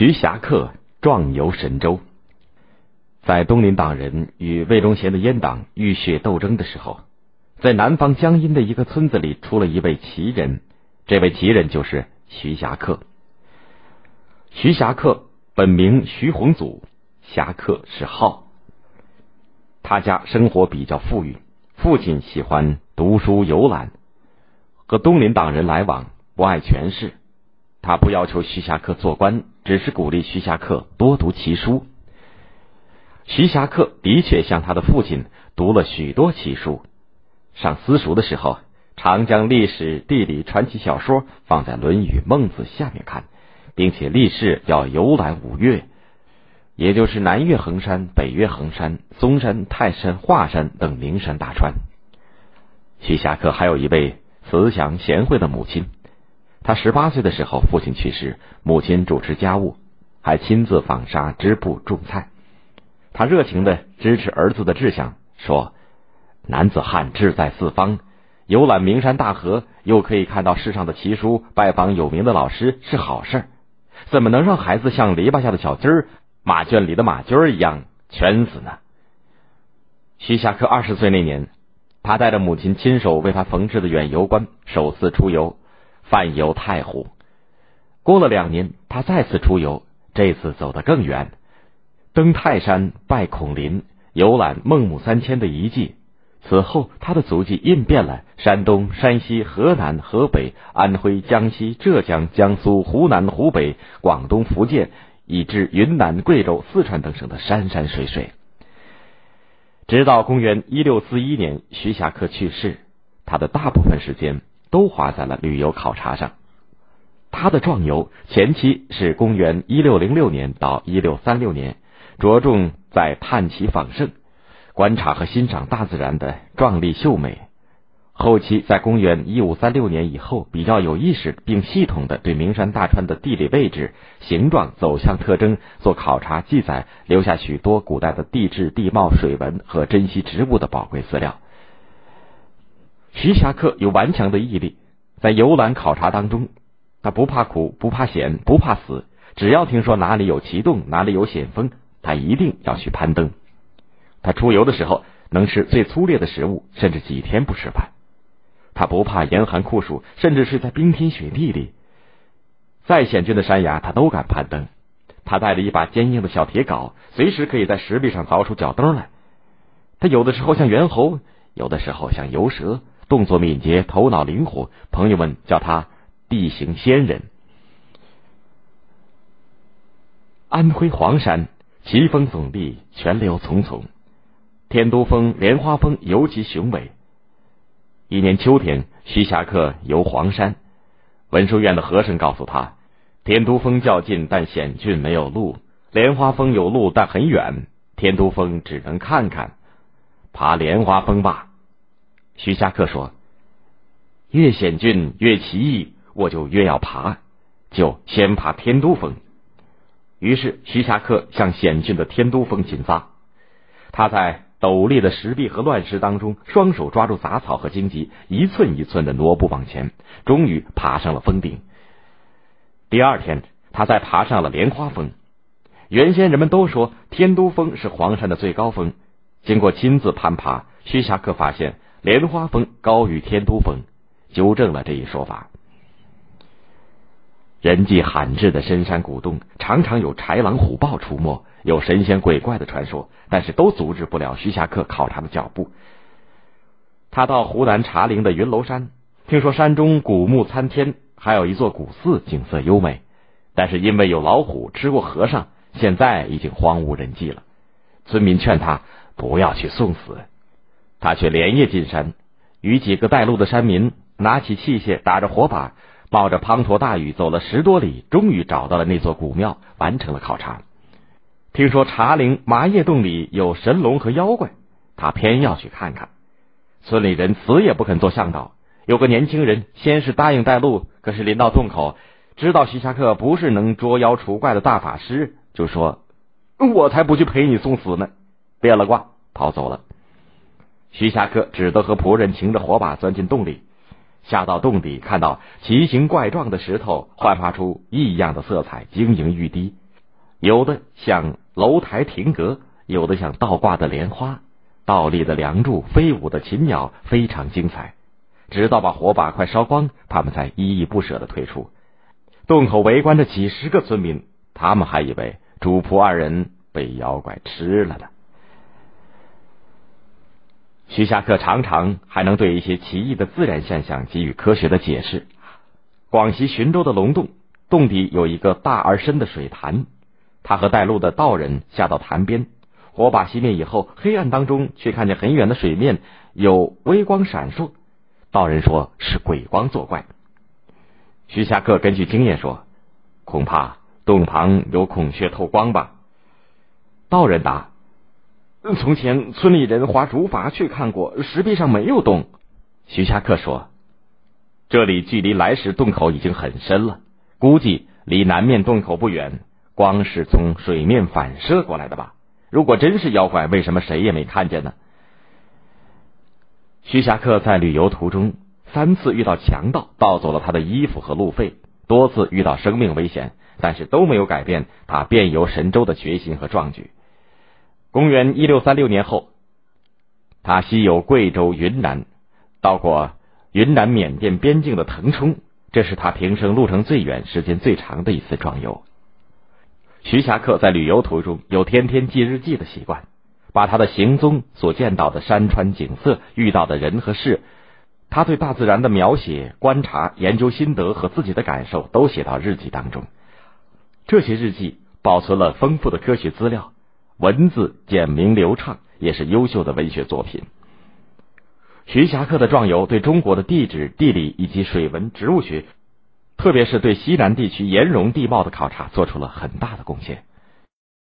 徐霞客壮游神州，在东林党人与魏忠贤的阉党浴血斗争的时候，在南方江阴的一个村子里出了一位奇人。这位奇人就是徐霞客。徐霞客本名徐宏祖，侠客是号。他家生活比较富裕，父亲喜欢读书游览，和东林党人来往，不爱权势。他不要求徐霞客做官，只是鼓励徐霞客多读奇书。徐霞客的确像他的父亲读了许多奇书。上私塾的时候，常将历史、地理、传奇小说放在《论语》《孟子》下面看，并且立誓要游览五岳，也就是南岳衡山、北岳衡山、嵩山、泰山、华山等名山大川。徐霞客还有一位慈祥贤惠的母亲。他十八岁的时候，父亲去世，母亲主持家务，还亲自纺纱、织布、种菜。他热情的支持儿子的志向，说：“男子汉志在四方，游览名山大河，又可以看到世上的奇书，拜访有名的老师是好事。怎么能让孩子像篱笆下的小鸡儿、马圈里的马驹儿一样圈死呢？”徐霞客二十岁那年，他带着母亲亲手为他缝制的远游冠，首次出游。泛游太湖，过了两年，他再次出游，这次走得更远，登泰山拜孔林，游览孟母三迁的遗迹。此后，他的足迹印遍了山东、山西、河南、河北、安徽、江西、浙江、江苏、湖南、湖北、广东、福建，以至云南、贵州、四川等省的山山水水。直到公元一六四一年，徐霞客去世，他的大部分时间。都花在了旅游考察上。他的壮游前期是公元一六零六年到一六三六年，着重在探奇访胜，观察和欣赏大自然的壮丽秀美。后期在公元一五三六年以后，比较有意识并系统的对名山大川的地理位置、形状、走向特征做考察记载，留下许多古代的地质、地貌、水文和珍稀植物的宝贵资料。徐霞客有顽强的毅力，在游览考察当中，他不怕苦，不怕险，不怕死。只要听说哪里有奇洞，哪里有险峰，他一定要去攀登。他出游的时候能吃最粗劣的食物，甚至几天不吃饭。他不怕严寒酷暑，甚至是在冰天雪地里，再险峻的山崖他都敢攀登。他带着一把坚硬的小铁镐，随时可以在石壁上凿出脚蹬来。他有的时候像猿猴，有的时候像游蛇。动作敏捷，头脑灵活，朋友们叫他地形仙人。安徽黄山奇峰耸立，泉流淙淙，天都峰、莲花峰尤其雄伟。一年秋天，徐霞客游黄山，文殊院的和尚告诉他：天都峰较近，但险峻，没有路；莲花峰有路，但很远。天都峰只能看看，爬莲花峰吧。徐霞客说：“越险峻越奇异，我就越要爬，就先爬天都峰。”于是徐霞客向险峻的天都峰进发。他在陡立的石壁和乱石当中，双手抓住杂草和荆棘，一寸一寸的挪步往前，终于爬上了峰顶。第二天，他再爬上了莲花峰。原先人们都说天都峰是黄山的最高峰，经过亲自攀爬，徐霞客发现。莲花峰高于天都峰，纠正了这一说法。人迹罕至的深山古洞，常常有豺狼虎豹出没，有神仙鬼怪的传说，但是都阻止不了徐霞客考察的脚步。他到湖南茶陵的云楼山，听说山中古木参天，还有一座古寺，景色优美，但是因为有老虎吃过和尚，现在已经荒无人迹了。村民劝他不要去送死。他却连夜进山，与几个带路的山民拿起器械，打着火把，冒着滂沱大雨走了十多里，终于找到了那座古庙，完成了考察。听说茶陵麻叶洞里有神龙和妖怪，他偏要去看看。村里人死也不肯做向导。有个年轻人先是答应带路，可是临到洞口，知道徐霞客不是能捉妖除怪的大法师，就说：“我才不去陪你送死呢！”变了卦，逃走了。徐霞客只得和仆人擎着火把钻进洞里，下到洞底，看到奇形怪状的石头焕发出异样的色彩，晶莹欲滴，有的像楼台亭阁，有的像倒挂的莲花，倒立的梁柱，飞舞的禽鸟，非常精彩。直到把火把快烧光，他们才依依不舍的退出。洞口围观着几十个村民，他们还以为主仆二人被妖怪吃了呢。徐霞客常常还能对一些奇异的自然现象给予科学的解释。广西浔州的龙洞洞底有一个大而深的水潭，他和带路的道人下到潭边，火把熄灭以后，黑暗当中却看见很远的水面有微光闪烁。道人说是鬼光作怪。徐霞客根据经验说，恐怕洞旁有孔雀透光吧。道人答。从前村里人划竹筏去看过，石壁上没有洞。徐霞客说：“这里距离来时洞口已经很深了，估计离南面洞口不远，光是从水面反射过来的吧？如果真是妖怪，为什么谁也没看见呢？”徐霞客在旅游途中三次遇到强盗，盗走了他的衣服和路费，多次遇到生命危险，但是都没有改变他遍游神州的决心和壮举。公元一六三六年后，他西游贵州、云南，到过云南缅甸边境的腾冲，这是他平生路程最远、时间最长的一次壮游。徐霞客在旅游途中有天天记日记的习惯，把他的行踪、所见到的山川景色、遇到的人和事，他对大自然的描写、观察、研究心得和自己的感受都写到日记当中。这些日记保存了丰富的科学资料。文字简明流畅，也是优秀的文学作品。徐霞客的壮游对中国的地质、地理以及水文、植物学，特别是对西南地区岩溶地貌的考察，做出了很大的贡献。